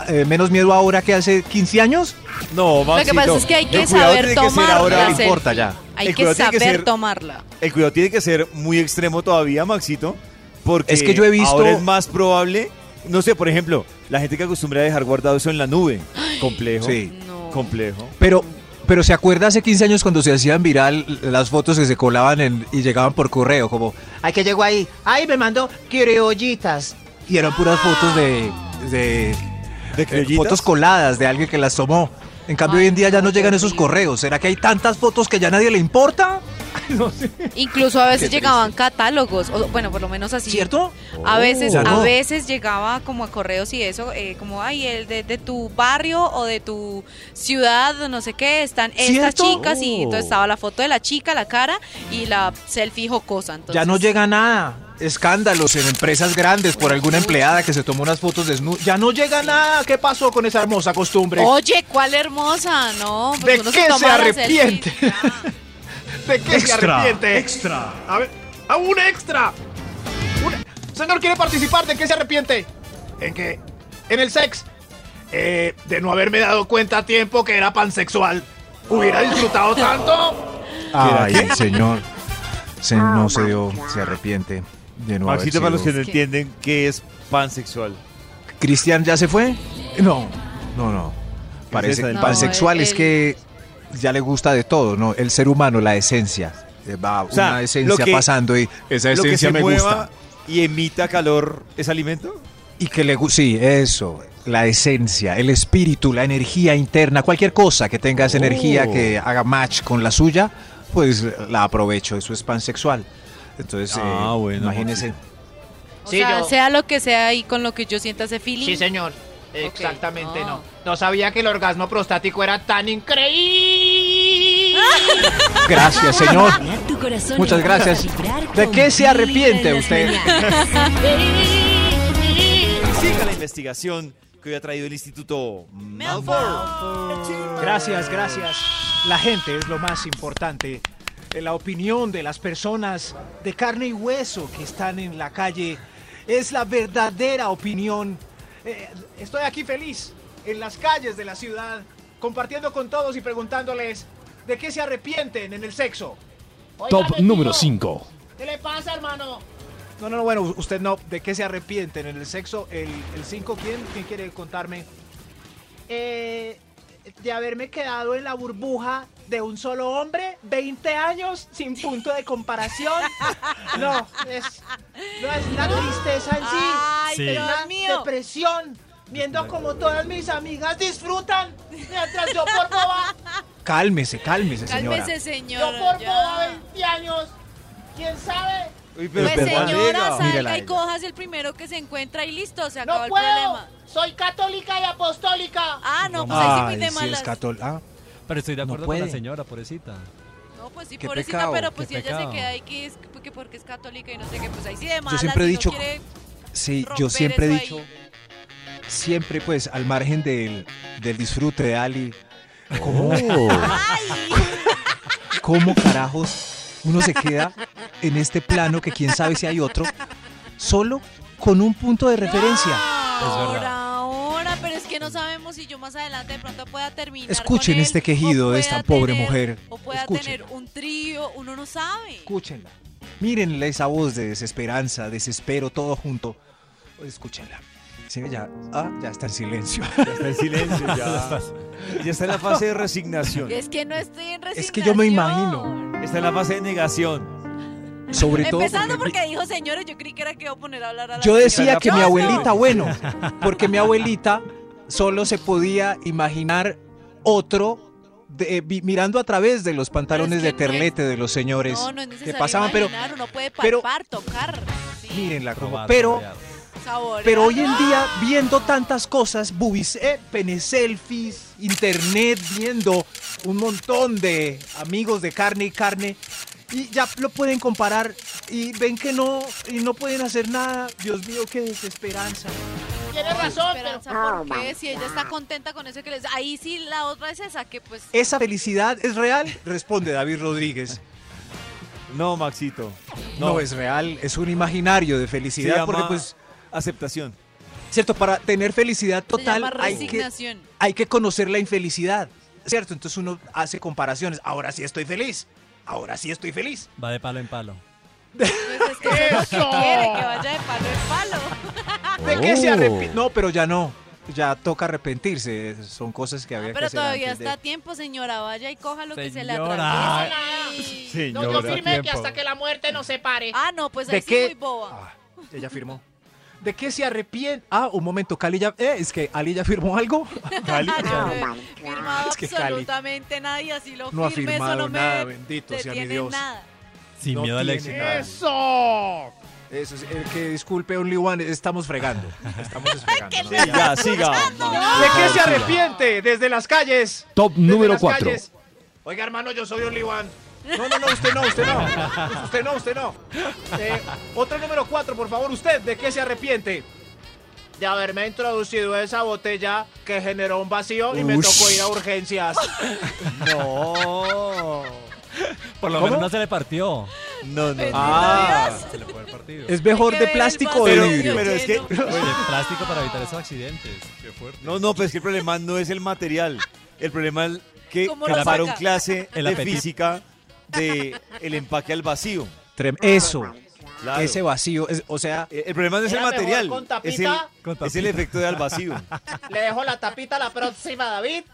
[SPEAKER 3] Eh, menos miedo ahora que hace 15 años.
[SPEAKER 2] No,
[SPEAKER 6] Lo que
[SPEAKER 2] Maxito.
[SPEAKER 6] pasa es que hay que saber
[SPEAKER 2] tiene que ser
[SPEAKER 6] tomar
[SPEAKER 2] ahora-
[SPEAKER 3] no importa ya.
[SPEAKER 6] Hay
[SPEAKER 2] El que
[SPEAKER 6] saber
[SPEAKER 2] ser-
[SPEAKER 6] tomarla.
[SPEAKER 2] El cuidado tiene que ser muy extremo todavía, Maxito. Porque
[SPEAKER 3] Es que yo he visto-
[SPEAKER 2] ahora es más probable. No sé, por ejemplo, la gente que acostumbra a dejar guardado eso en la nube. Complejo.
[SPEAKER 3] Sí.
[SPEAKER 6] No.
[SPEAKER 2] Complejo.
[SPEAKER 3] Pero, pero ¿se acuerda hace 15 años cuando se hacían viral las fotos que se colaban en- y llegaban por correo? Como,
[SPEAKER 7] Ay, que llegó ahí. Ay, me mandó criollitas.
[SPEAKER 3] y eran puras fotos de, de
[SPEAKER 2] ¿De
[SPEAKER 3] Eh, fotos coladas de alguien que las tomó. En cambio,
[SPEAKER 6] Ay,
[SPEAKER 3] hoy en día ya no
[SPEAKER 6] no,
[SPEAKER 3] llegan esos correos. ¿Será que hay tantas fotos que ya a nadie le importa? <laughs>
[SPEAKER 6] Incluso a veces llegaban catálogos, o, bueno, por lo menos así.
[SPEAKER 3] ¿Cierto?
[SPEAKER 6] A veces,
[SPEAKER 3] Ya
[SPEAKER 6] a
[SPEAKER 3] no.
[SPEAKER 6] veces llegaba como a correos y eso, eh, como ay, el de, de tu barrio o de tu ciudad, no sé qué, están estas
[SPEAKER 3] ¿Cierto?
[SPEAKER 6] chicas y
[SPEAKER 3] Oh.
[SPEAKER 6] entonces estaba la foto de la chica, la cara y la selfie jocosa. Entonces,
[SPEAKER 3] Ya no llega nada. Escándalos en empresas grandes por alguna empleada que se tomó unas fotos desnudas. Ya no llega nada. ¿Qué pasó con esa hermosa costumbre?
[SPEAKER 6] Oye, ¿cuál hermosa? No, pues
[SPEAKER 7] ¿De qué se arrepiente? <laughs> ¿De qué se
[SPEAKER 5] Extra,
[SPEAKER 7] arrepiente?
[SPEAKER 5] extra.
[SPEAKER 7] A ver, a un extra. Un- Señor, ¿quiere participar? ¿De qué se arrepiente? ¿En qué? En el sex. Eh, de no haberme dado cuenta a tiempo que era pansexual. Hubiera disfrutado tanto.
[SPEAKER 3] Ay, el señor. Se, no se dio, se arrepiente de
[SPEAKER 2] Maxito, para los que no entienden qué es pansexual.
[SPEAKER 3] ¿Cristian ya se fue? No, no, no. Parece
[SPEAKER 6] No,
[SPEAKER 3] pansexual es que ya le gusta de todo, ¿no? El ser humano, la esencia. Eh, Va
[SPEAKER 2] sea,
[SPEAKER 3] una esencia
[SPEAKER 2] que-
[SPEAKER 3] pasando y esa
[SPEAKER 2] Lo que
[SPEAKER 3] esencia
[SPEAKER 2] se
[SPEAKER 3] me
[SPEAKER 2] mueva
[SPEAKER 3] gusta.
[SPEAKER 2] y emita calor es alimento.
[SPEAKER 3] Y que le gusta, sí, eso, la esencia, el espíritu, la energía interna, cualquier cosa que tenga esa
[SPEAKER 2] Oh.
[SPEAKER 3] energía que haga match con la suya, pues la aprovecho, eso es pansexual. Entonces,
[SPEAKER 2] Ah,
[SPEAKER 3] eh,
[SPEAKER 2] bueno,
[SPEAKER 3] imagínense.
[SPEAKER 6] O
[SPEAKER 7] Sí,
[SPEAKER 6] sea,
[SPEAKER 7] yo-
[SPEAKER 6] sea lo que sea y con lo que yo sienta ese feeling.
[SPEAKER 7] Sí, señor. Exactamente, no. No sabía que el orgasmo prostático era tan increíble. <laughs>
[SPEAKER 3] Gracias, señor. Muchas gracias. ¿De qué se arrepiente usted?
[SPEAKER 2] Siga la investigación que hoy ha traído el Instituto Malfour.
[SPEAKER 5] Gracias, gracias. La gente es lo más importante. La opinión de las personas de carne y hueso que están en la calle es la verdadera opinión. Eh, estoy aquí feliz en las calles de la ciudad, compartiendo con todos y preguntándoles de qué se arrepienten en el sexo.
[SPEAKER 8] Top número
[SPEAKER 7] tío,
[SPEAKER 8] 5.
[SPEAKER 7] ¿Qué le pasa, hermano?
[SPEAKER 5] No, no, no, bueno, usted no. ¿De qué se arrepienten en el sexo? ¿El 5 quién? ¿Quién quiere contarme?
[SPEAKER 7] Eh, de haberme quedado en la burbuja de un solo hombre, 20 años sin punto de comparación. No, es, no es la tristeza en sí.
[SPEAKER 6] Ay,
[SPEAKER 9] Sí.
[SPEAKER 7] es la
[SPEAKER 6] mío.
[SPEAKER 7] depresión. Viendo como todas mis amigas disfrutan mientras yo por boba,
[SPEAKER 3] Cálmese, cálmese, señora.
[SPEAKER 6] Cálmese,
[SPEAKER 7] yo
[SPEAKER 6] señor.
[SPEAKER 7] por
[SPEAKER 6] ya.
[SPEAKER 7] boba 20 años. ¿Quién sabe?
[SPEAKER 2] Uy, pero
[SPEAKER 6] Pues
[SPEAKER 2] perdón,
[SPEAKER 6] señora,
[SPEAKER 2] diga.
[SPEAKER 6] salga y cojas el primero que se encuentra y listo, se acabó
[SPEAKER 7] No
[SPEAKER 6] el
[SPEAKER 7] puedo.
[SPEAKER 6] problema.
[SPEAKER 7] Soy católica y apostólica.
[SPEAKER 6] Ah, no, pues ahí sí muy de
[SPEAKER 3] sí,
[SPEAKER 6] malas.
[SPEAKER 3] es catol- ah,
[SPEAKER 9] Pero estoy de
[SPEAKER 3] No
[SPEAKER 9] acuerdo con la señora, pobrecita.
[SPEAKER 6] No, pues sí,
[SPEAKER 3] Qué
[SPEAKER 6] pobrecita,
[SPEAKER 3] pecado,
[SPEAKER 6] pero pues
[SPEAKER 9] qué
[SPEAKER 6] si ella
[SPEAKER 9] pecado.
[SPEAKER 6] se queda ahí que es que porque es católica y no sé qué, pues ahí sí de malas.
[SPEAKER 3] siempre he
[SPEAKER 6] no
[SPEAKER 3] dicho- Sí, yo siempre he dicho,
[SPEAKER 6] ahí.
[SPEAKER 3] siempre pues al margen del, del disfrute de Ali, ¿cómo,
[SPEAKER 6] Ay, <laughs>
[SPEAKER 3] cómo carajos uno se queda en este plano que quién sabe si hay otro, solo con un punto de referencia?
[SPEAKER 9] verdad.
[SPEAKER 6] es que no sabemos si yo más adelante de pronto pueda terminar.
[SPEAKER 3] Escuchen
[SPEAKER 6] con él,
[SPEAKER 3] este quejido de esta pobre
[SPEAKER 6] tener-
[SPEAKER 3] mujer.
[SPEAKER 6] O pueda
[SPEAKER 3] Escuchen.
[SPEAKER 6] tener un trío, uno no sabe.
[SPEAKER 3] Escúchenla. Mírenle esa voz de desesperanza, desespero, todo junto. Escúchenla. Sí, ya, ah, ya está en silencio.
[SPEAKER 2] Ya está en silencio, ya. <laughs> Ya está en la fase de resignación.
[SPEAKER 6] Es que no estoy en resignación.
[SPEAKER 3] Es que yo me imagino.
[SPEAKER 2] Está en la fase de negación.
[SPEAKER 3] Sobre todo.
[SPEAKER 6] Empezando
[SPEAKER 3] porque-
[SPEAKER 6] porque dijo señores, yo creí que era que iba a poner a hablar a la
[SPEAKER 3] Yo
[SPEAKER 6] señora.
[SPEAKER 3] decía que mi abuelita,
[SPEAKER 6] no.
[SPEAKER 3] bueno, porque mi abuelita solo se podía imaginar otro de- eh, mirando a través de los pantalones
[SPEAKER 6] Pero
[SPEAKER 3] de
[SPEAKER 6] no es-
[SPEAKER 3] terlete de los señores
[SPEAKER 6] No, no es
[SPEAKER 3] que pasaban, pero
[SPEAKER 6] imaginar, uno puede
[SPEAKER 3] pero-
[SPEAKER 6] palpar, tocar. sí.
[SPEAKER 3] mírenla como, pero. Pero hoy en día, viendo tantas cosas, boobies, eh, pene selfies, internet, viendo un montón de amigos de carne y carne, y ya lo pueden comparar y ven que no, y no pueden hacer nada. Dios mío, qué desesperanza.
[SPEAKER 7] Tienes razón, pero
[SPEAKER 6] Esperanza, ¿por qué? Si ella está contenta con eso que les... Ahí sí la otra es esa, que pues...
[SPEAKER 3] ¿Esa felicidad es real? Responde David Rodríguez.
[SPEAKER 2] No, Maxito.
[SPEAKER 3] No, es real, es un imaginario de
[SPEAKER 2] Se
[SPEAKER 3] felicidad,
[SPEAKER 2] llama
[SPEAKER 3] porque pues,
[SPEAKER 2] aceptación.
[SPEAKER 3] cierto, para tener felicidad
[SPEAKER 6] Se
[SPEAKER 3] total hay que,
[SPEAKER 6] resignación.
[SPEAKER 3] hay que conocer la infelicidad, ¿cierto? Entonces uno hace comparaciones. Ahora sí estoy feliz, ahora sí estoy feliz.
[SPEAKER 9] Va de palo en palo.
[SPEAKER 6] Pues es eso que quiere, que vaya de palo en palo.
[SPEAKER 3] ¿De qué se
[SPEAKER 8] Oh.
[SPEAKER 3] arrepiente? No, pero ya no. Ya toca arrepentirse. Son cosas que había
[SPEAKER 6] Ah,
[SPEAKER 3] que
[SPEAKER 6] pero todavía
[SPEAKER 3] antes de-
[SPEAKER 6] está a tiempo, señora. Vaya y coja lo que se le
[SPEAKER 9] Señora.
[SPEAKER 6] atraviese.
[SPEAKER 7] no, yo firmé que hasta que la muerte nos separe.
[SPEAKER 6] Ah, no, pues
[SPEAKER 3] ¿De
[SPEAKER 6] ahí sí
[SPEAKER 3] qué?
[SPEAKER 6] muy boba.
[SPEAKER 3] Ah, ella firmó. ¿De qué se arrepiente? Ah, un momento, Cali ya... eh, es que Ali ya firmó algo. <laughs>
[SPEAKER 2] Cali.
[SPEAKER 6] Yo no he firmado
[SPEAKER 3] Es que Cali
[SPEAKER 6] absolutamente nadie, así lo
[SPEAKER 3] no ha
[SPEAKER 6] firme, eso
[SPEAKER 3] firmado
[SPEAKER 6] no me
[SPEAKER 3] nada, bendito sea mi Dios.
[SPEAKER 6] nada.
[SPEAKER 9] Sin
[SPEAKER 3] No
[SPEAKER 9] miedo al éxito.
[SPEAKER 7] ¡Eso!
[SPEAKER 3] Eso es, el que disculpe, Only One, estamos fregando. Estamos <laughs> fregando.
[SPEAKER 2] Sí, ya, siga.
[SPEAKER 5] ¿De qué se arrepiente desde las calles?
[SPEAKER 8] Top
[SPEAKER 5] Desde
[SPEAKER 8] número
[SPEAKER 5] las
[SPEAKER 8] 4.
[SPEAKER 5] calles. Oiga, hermano, yo soy Only One. No, no, no, usted no, usted no. Usted no, usted no. Eh, otro número 4, por favor, usted, ¿de qué se arrepiente? De haberme introducido esa botella que generó un vacío y me tocó ir a urgencias. <laughs>
[SPEAKER 2] No. <laughs>
[SPEAKER 9] Por lo
[SPEAKER 3] ¿Cómo?
[SPEAKER 9] menos no se le partió.
[SPEAKER 2] No, no.
[SPEAKER 3] Ah.
[SPEAKER 9] Se le fue el partido.
[SPEAKER 3] ¿Es mejor de plástico o de
[SPEAKER 2] Pero-
[SPEAKER 3] vidrio?
[SPEAKER 2] pero es que-.
[SPEAKER 9] Oye, plástico para evitar esos accidentes. Qué fuerte.
[SPEAKER 2] No, no, pero es que el problema no es el material. El problema es que
[SPEAKER 6] ¿Cómo lo
[SPEAKER 2] pasaron
[SPEAKER 6] saca?
[SPEAKER 2] clase <laughs>
[SPEAKER 9] El
[SPEAKER 2] de física de el empaque al vacío.
[SPEAKER 3] Trem- Eso,
[SPEAKER 2] Claro.
[SPEAKER 3] ese vacío, es- o sea,
[SPEAKER 2] Eh, El problema no es el material,
[SPEAKER 7] con
[SPEAKER 2] es
[SPEAKER 7] tapita.
[SPEAKER 9] Con
[SPEAKER 2] el,
[SPEAKER 9] tapita.
[SPEAKER 2] es el efecto de al vacío.
[SPEAKER 7] Le dejo la tapita a la próxima, David.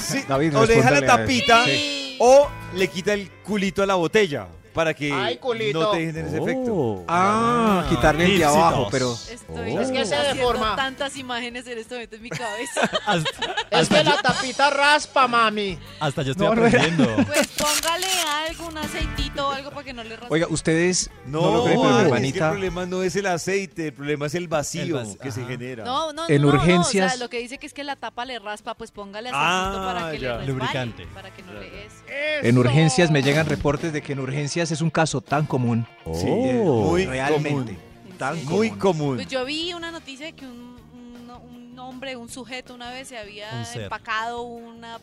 [SPEAKER 2] Sí,
[SPEAKER 3] David,
[SPEAKER 2] o le deja la tapita
[SPEAKER 6] Sí.
[SPEAKER 2] o le quita el culito a la botella para que
[SPEAKER 7] Ay, culito.
[SPEAKER 2] no te genere ese efecto.
[SPEAKER 3] ah, quitarle el de
[SPEAKER 9] Tipsitos.
[SPEAKER 3] abajo, pero
[SPEAKER 6] Estoy
[SPEAKER 7] Es que se
[SPEAKER 6] haciendo
[SPEAKER 7] deforma.
[SPEAKER 6] tantas imágenes en este momento en mi cabeza. <laughs>
[SPEAKER 9] Hasta,
[SPEAKER 7] Es
[SPEAKER 9] hasta
[SPEAKER 7] que
[SPEAKER 9] yo,
[SPEAKER 7] la tapita raspa, mami.
[SPEAKER 9] hasta yo estoy
[SPEAKER 3] No, no era.
[SPEAKER 9] aprendiendo. <laughs>
[SPEAKER 6] Pues póngale algo, un aceitito o algo para que no le raspe.
[SPEAKER 3] oiga, ustedes no,
[SPEAKER 2] No,
[SPEAKER 3] lo creen, pero mi
[SPEAKER 2] es que el
[SPEAKER 3] hermanita,
[SPEAKER 2] problema no es el aceite, el problema es el vacío
[SPEAKER 9] El vac-
[SPEAKER 2] que se
[SPEAKER 9] ajá.
[SPEAKER 2] genera.
[SPEAKER 6] No, no,
[SPEAKER 3] En
[SPEAKER 6] no, no,
[SPEAKER 3] urgencias-
[SPEAKER 6] o sea, lo que dice que es que la tapa le raspa, pues póngale
[SPEAKER 2] Ah,
[SPEAKER 6] aceitito para que
[SPEAKER 2] ya.
[SPEAKER 6] le resbale,
[SPEAKER 9] Lubricante.
[SPEAKER 6] Para que no le eso.
[SPEAKER 3] en urgencias me llegan reportes de que en urgencias es un caso tan común.
[SPEAKER 2] Sí,
[SPEAKER 3] Oh.
[SPEAKER 2] muy
[SPEAKER 3] realmente.
[SPEAKER 2] común.
[SPEAKER 3] Tan
[SPEAKER 2] Muy
[SPEAKER 3] común.
[SPEAKER 6] Pues yo vi una noticia de que un, un, un hombre, un sujeto una vez se había
[SPEAKER 9] Un ser.
[SPEAKER 6] empacado una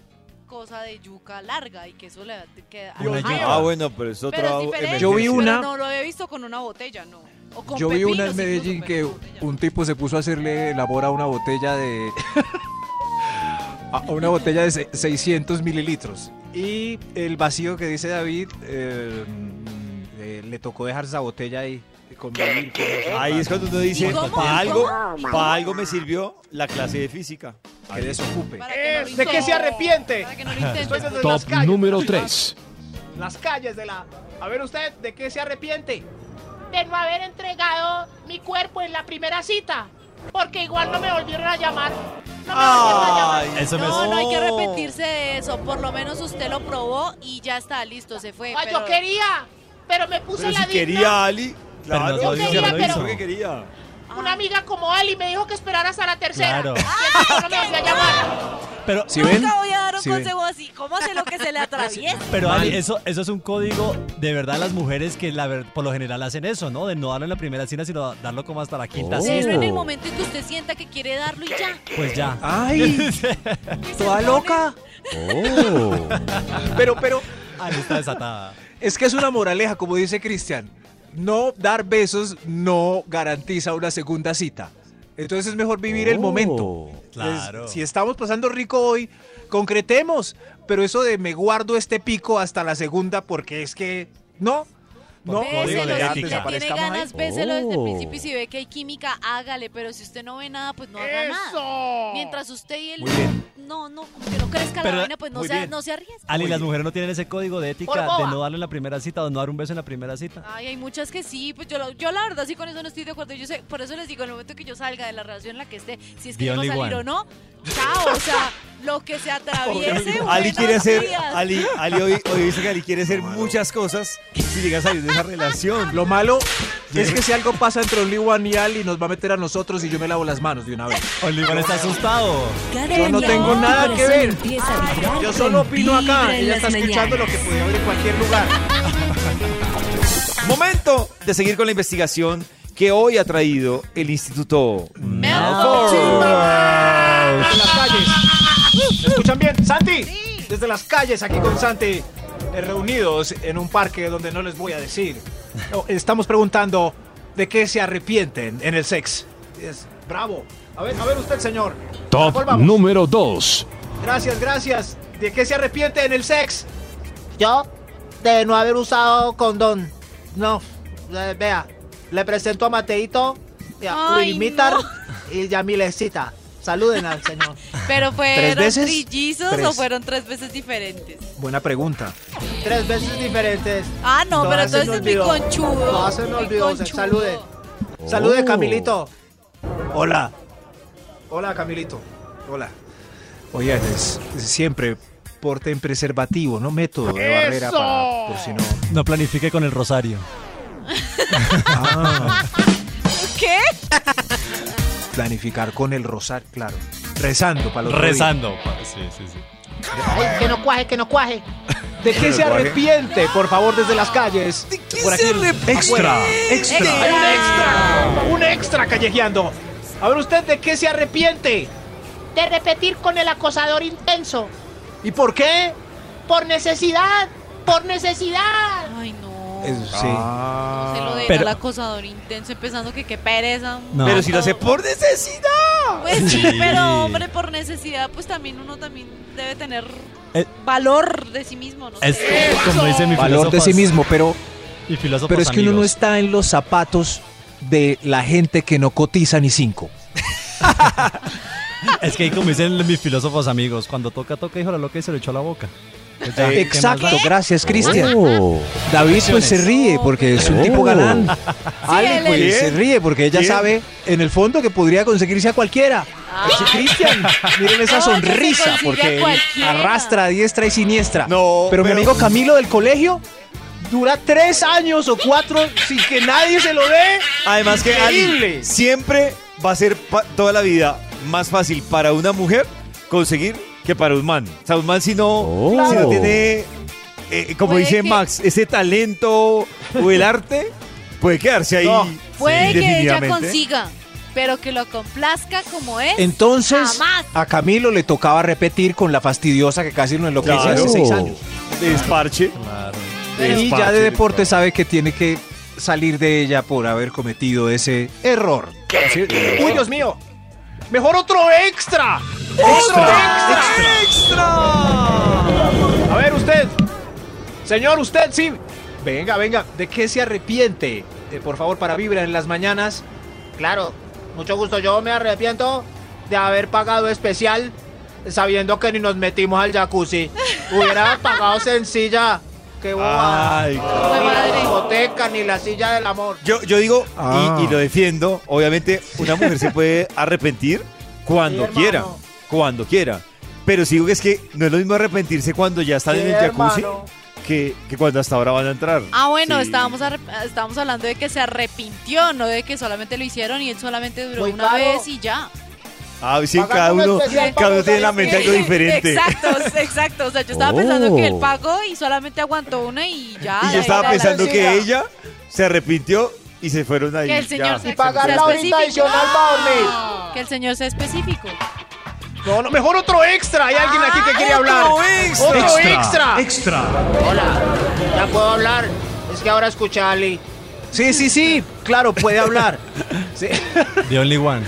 [SPEAKER 6] cosa de yuca larga y que eso le queda
[SPEAKER 9] Una
[SPEAKER 6] Ajá.
[SPEAKER 9] yuca.
[SPEAKER 2] Ah, bueno, pero es otra
[SPEAKER 6] Pero es diferente,
[SPEAKER 3] Yo vi
[SPEAKER 6] pero
[SPEAKER 3] una-
[SPEAKER 6] no lo había visto con una botella, no. O con
[SPEAKER 3] Yo vi una
[SPEAKER 6] pepinos
[SPEAKER 3] en Medellín
[SPEAKER 6] incluso,
[SPEAKER 3] que
[SPEAKER 6] pero con botella.
[SPEAKER 3] un tipo se puso a hacerle labor a una botella de. <laughs> a una botella de se- 600 mililitros. Y el vacío que dice David, eh, eh, le tocó dejar esa botella ahí. Con vivir, con los-
[SPEAKER 2] Ahí es cuando uno dice, para algo, para algo me sirvió la clase de física.
[SPEAKER 3] que desocupe.
[SPEAKER 6] Que no
[SPEAKER 5] ¿De qué se arrepiente?
[SPEAKER 6] Para que no
[SPEAKER 8] Top
[SPEAKER 5] las calles.
[SPEAKER 8] número 3.
[SPEAKER 5] Las calles de la... A ver usted, ¿de qué se arrepiente?
[SPEAKER 7] De no haber entregado mi cuerpo en la primera cita. Porque igual no me volvieron a llamar. No me volvieron a
[SPEAKER 9] Eso me
[SPEAKER 6] No, no hay que arrepentirse de eso. Por lo menos usted lo probó y ya está, listo, se fue.
[SPEAKER 7] Ay,
[SPEAKER 6] pero-
[SPEAKER 7] yo quería, pero me puse
[SPEAKER 2] Pero
[SPEAKER 7] la
[SPEAKER 2] si
[SPEAKER 7] digna.
[SPEAKER 2] quería Ali, claro, dice,
[SPEAKER 7] no lo
[SPEAKER 2] dice
[SPEAKER 7] hizo.
[SPEAKER 2] porque quería.
[SPEAKER 7] Una amiga como Ali me dijo que esperara hasta la tercera.
[SPEAKER 9] Claro.
[SPEAKER 7] Y no me volvió a llamar.
[SPEAKER 9] Pero,
[SPEAKER 3] ¿Sí ven?
[SPEAKER 6] Nunca voy a dar un
[SPEAKER 3] ¿Sí ven?
[SPEAKER 6] consejo así. ¿Cómo hace lo que se le <laughs> atraviesa?
[SPEAKER 9] pero
[SPEAKER 3] Mal.
[SPEAKER 9] Ali, eso, eso es un código de verdad las mujeres que la por lo general hacen eso, ¿no? De no darlo en la primera cena, sino darlo como hasta la quinta
[SPEAKER 8] Oh.
[SPEAKER 9] cena.
[SPEAKER 6] Pero en el momento en que usted sienta que quiere darlo y ya.
[SPEAKER 9] Pues ya.
[SPEAKER 3] ¡Ay! <laughs> ¡Toda loca! Pero, pero,
[SPEAKER 9] Ali está desatada.
[SPEAKER 3] es que es una moraleja, como dice Cristian. No dar besos no garantiza una segunda cita. Entonces es mejor vivir el momento.
[SPEAKER 9] Claro.
[SPEAKER 3] Es- si estamos pasando rico hoy, concretemos. Pero eso de me guardo este pico hasta la segunda porque es que no. No,
[SPEAKER 9] de
[SPEAKER 6] si
[SPEAKER 9] ética.
[SPEAKER 6] tiene ganas, béselo desde el principio y si ve que hay química, hágale, pero si usted no ve nada, pues no haga nada.
[SPEAKER 7] ¡Eso!
[SPEAKER 6] Mientras usted y él
[SPEAKER 3] Muy bien.
[SPEAKER 6] no, no, como que no crezca
[SPEAKER 9] Pero-
[SPEAKER 6] la vaina, pues no se, no se arriesgue.
[SPEAKER 9] Ali, las mujeres no tienen ese código de ética de no darle en la primera cita o no dar un beso en la primera cita.
[SPEAKER 6] Ay, hay muchas que sí, pues yo, lo- yo la verdad sí con eso no estoy de acuerdo. Yo sé, por eso les digo, en el momento que yo salga de la relación en la que esté, si es que yo va a
[SPEAKER 9] only
[SPEAKER 6] salir
[SPEAKER 9] one.
[SPEAKER 6] o no, chao, o sea, lo que se <laughs> atraviese.
[SPEAKER 2] Ali quiere hacer. Ali, Ali hoy, hoy dice que Ali quiere hacer muchas cosas si llega a salir de esa relación.
[SPEAKER 3] Lo malo,
[SPEAKER 1] Es que si algo pasa entre Only One y Ali, nos va a meter a nosotros y yo me lavo las manos de una vez.
[SPEAKER 9] Oliver está asustado.
[SPEAKER 1] Yo no tengo nada que ver. Yo solo opino acá.
[SPEAKER 10] En
[SPEAKER 1] Ella está escuchando lo que puede haber en cualquier lugar. <laughs>
[SPEAKER 2] Momento de seguir con la investigación que hoy ha traído el Instituto
[SPEAKER 6] Melford.
[SPEAKER 3] Desde las calles. ¿Me escuchan bien? ¡Santi! Desde las calles, aquí con Santi, eh, reunidos en un parque donde no les voy a decir. No, estamos preguntando de qué se arrepienten en el sex. Es bravo. A ver, a ver usted, señor.
[SPEAKER 8] Top número 2.
[SPEAKER 3] Gracias, gracias. ¿De qué se arrepiente en el sex?
[SPEAKER 7] Yo, de no haber usado condón. No, eh, vea, le presento a Mateito, y a
[SPEAKER 6] Ay,
[SPEAKER 7] Wilmitar
[SPEAKER 6] no.
[SPEAKER 7] y Yamilecita. Saluden al señor. <laughs>
[SPEAKER 6] Pero fueron
[SPEAKER 1] veces?
[SPEAKER 6] trillizos o
[SPEAKER 1] Tres.
[SPEAKER 6] fueron tres veces diferentes.
[SPEAKER 1] Buena pregunta.
[SPEAKER 7] Tres veces diferentes.
[SPEAKER 6] Ah, no, pero
[SPEAKER 7] Todas
[SPEAKER 6] entonces
[SPEAKER 7] me
[SPEAKER 6] es muy
[SPEAKER 7] olvidó.
[SPEAKER 6] conchudo.
[SPEAKER 7] Todas se me olvidó. Salude. Salude,
[SPEAKER 1] Oh.
[SPEAKER 7] Camilito.
[SPEAKER 3] Hola. Hola, Camilito. Hola. Oigan, es, es siempre porten preservativo, no método de barrera para, por si no.
[SPEAKER 9] No planifique con el rosario. <laughs>
[SPEAKER 3] Ah, <laughs>
[SPEAKER 6] ¿Qué?
[SPEAKER 3] Planificar con el rosar, claro. Rezando para los
[SPEAKER 9] Rezando. Sí, sí, sí.
[SPEAKER 7] Ay, que no cuaje, que no cuaje.
[SPEAKER 3] ¿De qué se arrepiente, por favor, desde las calles? Por aquí.
[SPEAKER 1] Extra, extra.
[SPEAKER 3] Hay un extra. Un extra callejeando. A ver usted, ¿de qué se arrepiente?
[SPEAKER 7] De repetir con el acosador intenso.
[SPEAKER 3] ¿Y por qué?
[SPEAKER 7] Por necesidad. Por necesidad.
[SPEAKER 6] Ay, no.
[SPEAKER 3] Sí.
[SPEAKER 6] No se lo den
[SPEAKER 9] Pero-
[SPEAKER 6] al acosador intenso, empezando que qué pereza.
[SPEAKER 9] No.
[SPEAKER 2] Pero si lo hace por necesidad.
[SPEAKER 6] Pues sí,
[SPEAKER 9] Sí.
[SPEAKER 6] pero hombre, por necesidad, pues también uno también debe tener
[SPEAKER 9] Eh.
[SPEAKER 6] valor de sí mismo, ¿no?
[SPEAKER 9] Es
[SPEAKER 6] sé.
[SPEAKER 9] como dice mi
[SPEAKER 3] Valor de sí mismo, pero,
[SPEAKER 9] Y filósofos
[SPEAKER 3] pero es que uno no
[SPEAKER 9] amigos.
[SPEAKER 3] está en los zapatos de la gente que no cotiza ni cinco. <laughs>
[SPEAKER 9] Es que como dicen mis filósofos amigos, cuando toca, toca, hijo la loca y se lo echó a la boca. Pues ya, ¿qué más
[SPEAKER 3] Exacto, gracias, Cristian.
[SPEAKER 1] Oh.
[SPEAKER 3] David pues se ríe porque es un tipo galán. Ali
[SPEAKER 6] él
[SPEAKER 3] pues
[SPEAKER 2] es-
[SPEAKER 3] se ríe porque ella
[SPEAKER 2] ¿Quién?
[SPEAKER 3] sabe en el fondo que podría conseguirse a cualquiera. Ese Cristian, miren esa
[SPEAKER 6] No,
[SPEAKER 3] sonrisa porque él arrastra a diestra y siniestra.
[SPEAKER 2] No,
[SPEAKER 3] pero, mi amigo Camilo del colegio dura tres años o cuatro sin que nadie se lo dé.
[SPEAKER 2] Además que Ali, siempre va a ser toda la vida más fácil para una mujer conseguir que para un man. O sea, un man si no, si no tiene, eh, como
[SPEAKER 6] Puede
[SPEAKER 2] dice
[SPEAKER 6] que-
[SPEAKER 2] Max, ese talento o el arte, puede quedarse ahí
[SPEAKER 3] No.
[SPEAKER 6] Puede que ella consiga, pero que lo complazca como es.
[SPEAKER 3] Entonces,
[SPEAKER 6] Jamás.
[SPEAKER 3] a Camilo le tocaba repetir con la fastidiosa que casi lo enloquece
[SPEAKER 2] Claro.
[SPEAKER 3] hace seis años.
[SPEAKER 2] Desparche.
[SPEAKER 9] Claro.
[SPEAKER 3] Y ya de deporte sabe que tiene que salir de ella por haber cometido ese error. ¡Uy, Dios mío! ¡Mejor otro extra! ¡Otro extra! A ver, usted. Señor, usted, sí. Venga, venga. ¿De qué se arrepiente? Eh, por favor, para Vibra en las mañanas.
[SPEAKER 7] Claro, mucho gusto. Yo me arrepiento de haber pagado especial sabiendo que ni nos metimos al jacuzzi. Hubiera pagado sencilla. Qué boba.
[SPEAKER 2] Ay,
[SPEAKER 7] Ni
[SPEAKER 6] Fue
[SPEAKER 7] la
[SPEAKER 6] madre.
[SPEAKER 7] discoteca, ni la silla del amor.
[SPEAKER 2] Yo, yo digo, y-
[SPEAKER 3] Ah.
[SPEAKER 2] y, lo defiendo, obviamente una mujer se puede arrepentir cuando
[SPEAKER 7] Sí, hermano.
[SPEAKER 2] quiera, cuando quiera. Pero sí digo que es que no es lo mismo arrepentirse cuando ya están
[SPEAKER 7] Sí,
[SPEAKER 2] en el jacuzzi
[SPEAKER 7] hermano.
[SPEAKER 2] que, que cuando hasta ahora van a entrar.
[SPEAKER 6] Ah, bueno,
[SPEAKER 2] Sí.
[SPEAKER 6] estábamos, estábamos hablando de que se arrepintió, no de que solamente lo hicieron y él solamente duró
[SPEAKER 7] Muy
[SPEAKER 6] una
[SPEAKER 7] caro.
[SPEAKER 6] vez y ya.
[SPEAKER 2] Ah, sí, cada
[SPEAKER 7] un
[SPEAKER 2] uno, cada uno tiene en la mente algo diferente.
[SPEAKER 6] Exacto, exacto. O sea, yo estaba pensando que él pagó y solamente aguantó una y ya.
[SPEAKER 2] Y yo estaba pensando que ella se arrepintió y se fueron ahí.
[SPEAKER 6] Que el señor se
[SPEAKER 7] Y pagar la horita adicional para dormir.
[SPEAKER 6] Que el señor sea específico.
[SPEAKER 3] No, no, mejor otro extra. Hay alguien aquí que quiere hablar.
[SPEAKER 2] extra!
[SPEAKER 3] Otro extra.
[SPEAKER 1] Extra.
[SPEAKER 7] Hola, ya puedo hablar. Es que ahora escuché a Ali.
[SPEAKER 3] Sí, sí, sí. Claro, puede hablar. <laughs> Sí.
[SPEAKER 9] The Only One.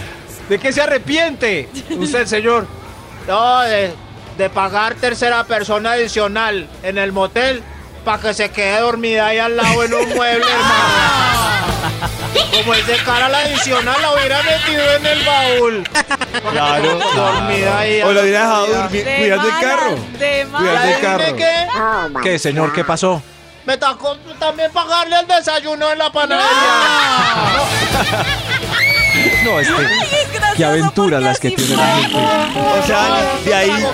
[SPEAKER 3] ¿De qué se arrepiente? Usted, señor.
[SPEAKER 7] No, de, de pagar tercera persona adicional en el motel para que se quede dormida ahí al lado en un mueble, <laughs> hermano. Como es de cara la adicional, la hubiera metido en el baúl.
[SPEAKER 2] Claro.
[SPEAKER 7] Dormida ahí.
[SPEAKER 2] O lo hubiera dejado dormir,
[SPEAKER 6] De
[SPEAKER 2] cuidando el carro.
[SPEAKER 6] De
[SPEAKER 2] Cuidando el
[SPEAKER 7] ¿Y
[SPEAKER 2] carro.
[SPEAKER 7] qué?
[SPEAKER 3] ¿Qué, señor? ¿Qué pasó?
[SPEAKER 7] Me tocó también pagarle el desayuno en la panadería.
[SPEAKER 3] No, <laughs> <laughs> este.
[SPEAKER 6] Gracioso
[SPEAKER 3] Qué aventuras las que tiene la gente.
[SPEAKER 2] O sea, de ahí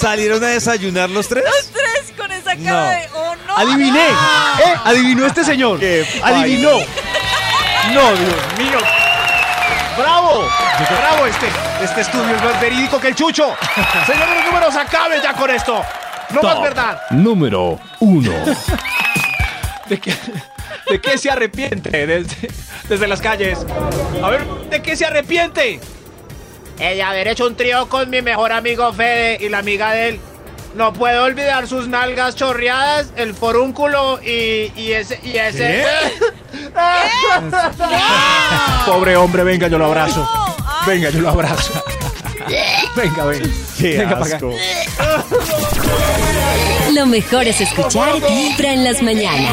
[SPEAKER 2] salieron a desayunar los tres.
[SPEAKER 6] Los tres con esa cara
[SPEAKER 2] No.
[SPEAKER 6] de oh no.
[SPEAKER 3] Adiviné. ¿Eh? Adivinó este señor.
[SPEAKER 2] Qué
[SPEAKER 3] Adivinó. No, Dios mío. ¡Bravo! ¡Bravo! Este, este estudio es más verídico que el chucho. Señor de los números, acabe ya con esto. No más
[SPEAKER 8] Top
[SPEAKER 3] verdad.
[SPEAKER 8] Número 1. <laughs>
[SPEAKER 3] ¿De qué, de qué se arrepiente <laughs> desde, desde las calles? A ver, ¿de qué se arrepiente?
[SPEAKER 7] El de haber hecho un trío con mi mejor amigo Fede y la amiga de él. No puedo olvidar sus nalgas chorreadas, el forúnculo y, y ese... Y ese <laughs>
[SPEAKER 3] Pobre hombre, venga, yo lo abrazo. Venga, yo lo abrazo. <laughs> Venga, venga.
[SPEAKER 2] Qué
[SPEAKER 3] Venga para acá.
[SPEAKER 2] asco.
[SPEAKER 1] Lo mejor es escuchar Vibra en las mañanas.